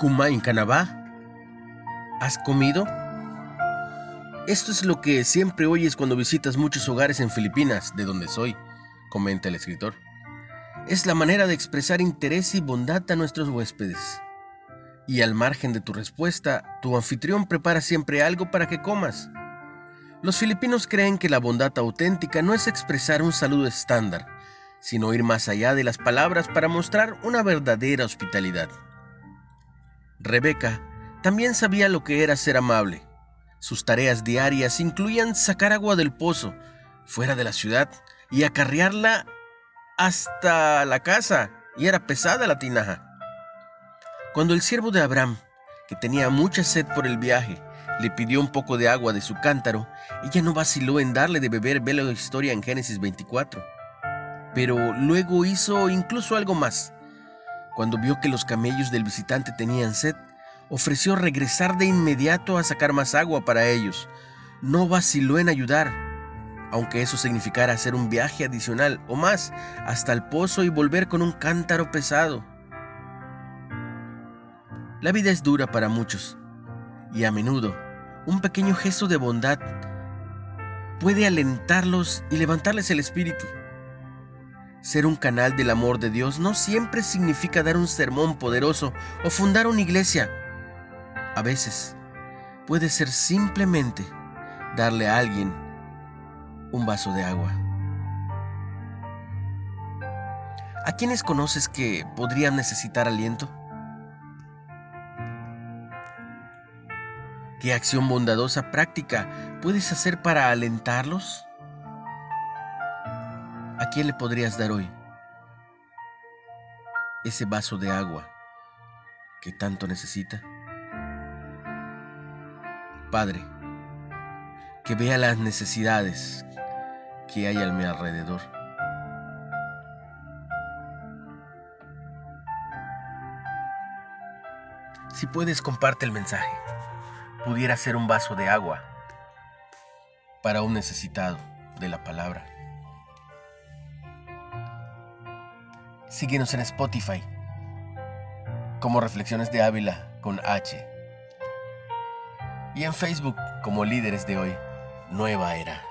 Kumain Canabá? ¿Has comido? Esto es lo que siempre oyes cuando visitas muchos hogares en Filipinas, de donde soy, comenta el escritor. Es la manera de expresar interés y bondad a nuestros huéspedes. Y al margen de tu respuesta, tu anfitrión prepara siempre algo para que comas. Los filipinos creen que la bondad auténtica no es expresar un saludo estándar, sino ir más allá de las palabras para mostrar una verdadera hospitalidad. Rebeca también sabía lo que era ser amable. Sus tareas diarias incluían sacar agua del pozo, fuera de la ciudad, y acarrearla hasta la casa, y era pesada la tinaja. Cuando el siervo de Abraham, que tenía mucha sed por el viaje, le pidió un poco de agua de su cántaro, ella no vaciló en darle de beber, ve la historia en Génesis 24. Pero luego hizo incluso algo más. Cuando vio que los camellos del visitante tenían sed, ofreció regresar de inmediato a sacar más agua para ellos. No vaciló en ayudar, aunque eso significara hacer un viaje adicional o más hasta el pozo y volver con un cántaro pesado. La vida es dura para muchos y a menudo un pequeño gesto de bondad puede alentarlos y levantarles el espíritu. Ser un canal del amor de Dios no siempre significa dar un sermón poderoso o fundar una iglesia. A veces puede ser simplemente darle a alguien un vaso de agua. ¿A quiénes conoces que podrían necesitar aliento? ¿Qué acción bondadosa práctica puedes hacer para alentarlos? ¿A quién le podrías dar hoy ese vaso de agua que tanto necesita? Padre, que vea las necesidades que hay a mi alrededor. Si puedes, comparte el mensaje. Pudiera ser un vaso de agua para un necesitado de la palabra. Síguenos en Spotify como Reflexiones de Ávila con H y en Facebook como Líderes de Hoy, Nueva Era.